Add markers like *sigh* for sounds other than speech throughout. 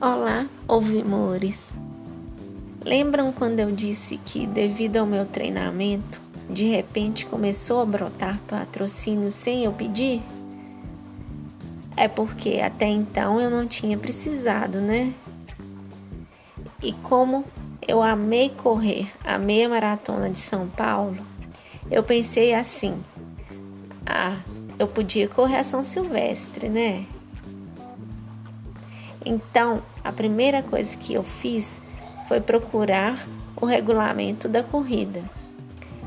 Olá, ouvimores! Lembram quando eu disse que, devido ao meu treinamento, de repente começou a brotar patrocínio sem eu pedir? É porque até então eu não tinha precisado, né? E como eu amei correr a meia maratona de São Paulo, eu pensei assim: ah, eu podia correr a São Silvestre, né? Então, a primeira coisa que eu fiz foi procurar o regulamento da corrida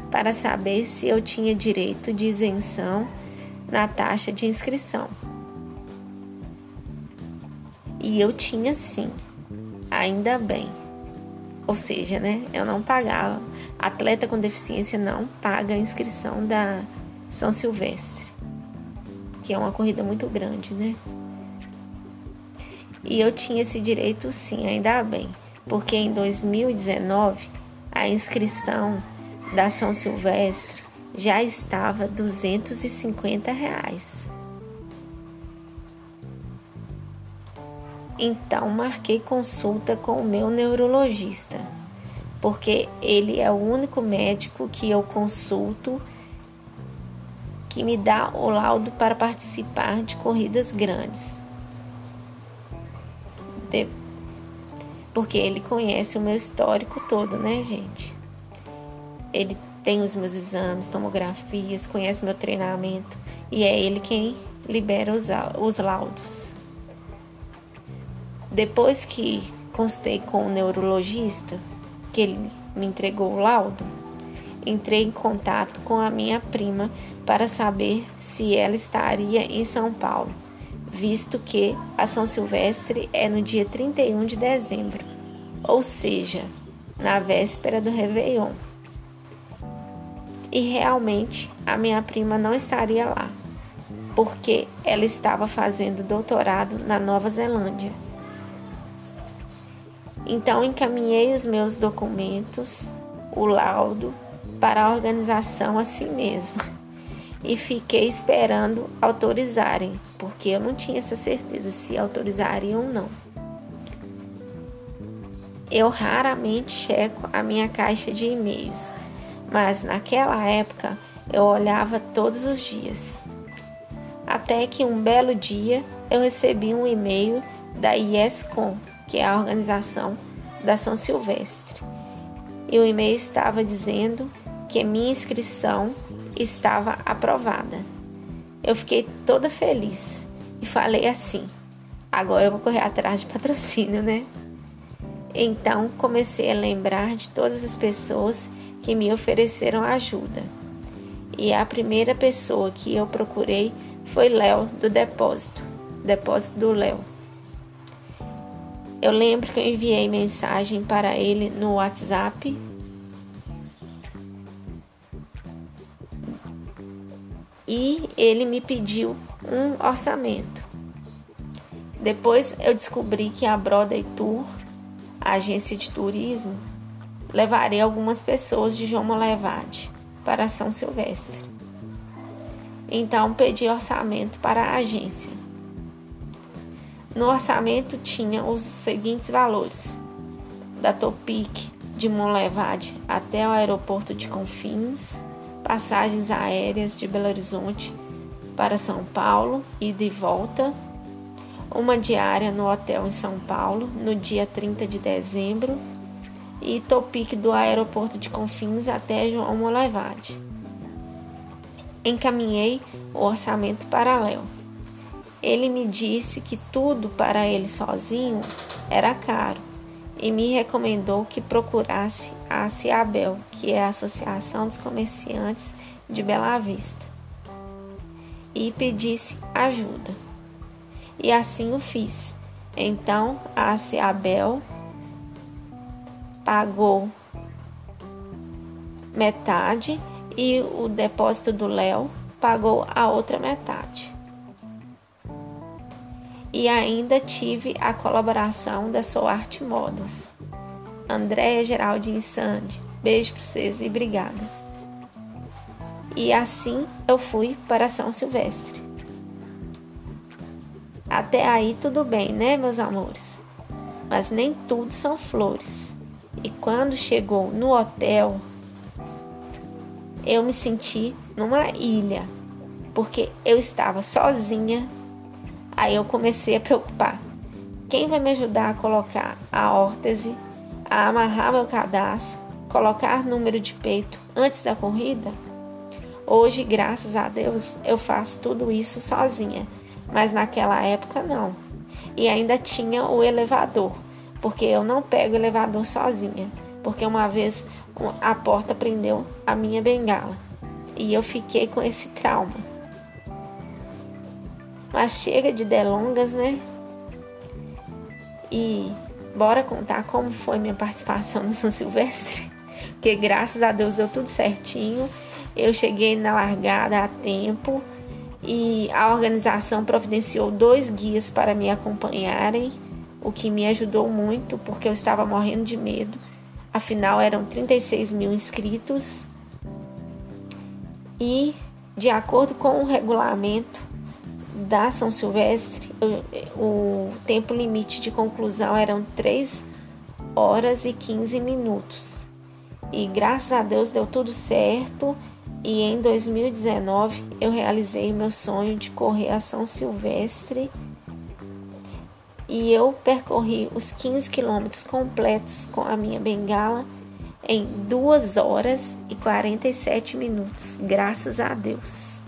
para saber se eu tinha direito de isenção na taxa de inscrição. E eu tinha sim, ainda bem. Ou seja, né, eu não pagava. Atleta com deficiência não paga a inscrição da São Silvestre, que é uma corrida muito grande, né? E eu tinha esse direito sim, ainda bem, porque em 2019 a inscrição da São Silvestre já estava 250 reais. Então marquei consulta com o meu neurologista, porque ele é o único médico que eu consulto que me dá o laudo para participar de corridas grandes Porque ele conhece o meu histórico todo, né, gente? Ele tem os meus exames, tomografias, conhece meu treinamento e é ele quem libera os, os laudos. Depois que constei com o neurologista, que ele me entregou o laudo, entrei em contato com a minha prima para saber se ela estaria em São Paulo visto que a São Silvestre é no dia 31 de dezembro, ou seja, na véspera do Réveillon. E realmente a minha prima não estaria lá, porque ela estava fazendo doutorado na Nova Zelândia. Então encaminhei os meus documentos, o laudo, para a organização assim mesmo e fiquei esperando autorizarem, porque eu não tinha essa certeza se autorizariam ou não. Eu raramente checo a minha caixa de e-mails, mas naquela época eu olhava todos os dias. Até que um belo dia eu recebi um e-mail da IESCOM, que é a organização da São Silvestre. E o e-mail estava dizendo que minha inscrição estava aprovada. Eu fiquei toda feliz e falei assim: agora eu vou correr atrás de patrocínio, né? Então comecei a lembrar de todas as pessoas que me ofereceram ajuda. E a primeira pessoa que eu procurei foi Léo do depósito, depósito do Léo. Eu lembro que eu enviei mensagem para ele no WhatsApp e ele me pediu um orçamento. Depois eu descobri que a Broadway Tour, a agência de turismo, levaria algumas pessoas de João Molevade para São Silvestre. Então pedi orçamento para a agência. No orçamento tinha os seguintes valores: da Topic de Monlevade até o aeroporto de Confins, passagens aéreas de Belo Horizonte para São Paulo e de volta, uma diária no hotel em São Paulo no dia 30 de dezembro e Topic do aeroporto de Confins até João Molevade. Encaminhei o orçamento para Léo. Ele me disse que tudo para ele sozinho era caro e me recomendou que procurasse a Ciabel, que é a Associação dos Comerciantes de Bela Vista, e pedisse ajuda. E assim o fiz. Então a Ciabel pagou metade e o depósito do Léo pagou a outra metade e ainda tive a colaboração da Sou Arte Modas. Andréia Geraldine Sandy, beijo para vocês e obrigada. E assim eu fui para São Silvestre. Até aí tudo bem, né, meus amores? mas nem tudo são flores. E quando chegou no hotel, eu me senti numa ilha, porque eu estava sozinha. Aí eu comecei a preocupar. Quem vai me ajudar a colocar a órtese, a amarrar meu cadastro, colocar número de peito antes da corrida? Hoje, graças a Deus, eu faço tudo isso sozinha, mas naquela época não. E ainda tinha o elevador, porque eu não pego elevador sozinha, porque uma vez a porta prendeu a minha bengala e eu fiquei com esse trauma. Mas chega de delongas, né? E bora contar como foi minha participação *laughs* no São Silvestre, porque graças a Deus deu tudo certinho. Eu cheguei na largada a tempo e a organização providenciou dois guias para me acompanharem, o que me ajudou muito porque eu estava morrendo de medo. Afinal, eram 36 mil inscritos e, de acordo com o regulamento da São Silvestre, o tempo limite de conclusão eram 3 horas e 15 minutos. E graças a Deus deu tudo certo e em 2019 eu realizei meu sonho de correr a São Silvestre e eu percorri os 15 quilômetros completos com a minha bengala em 2 horas e 47 minutos, graças a Deus.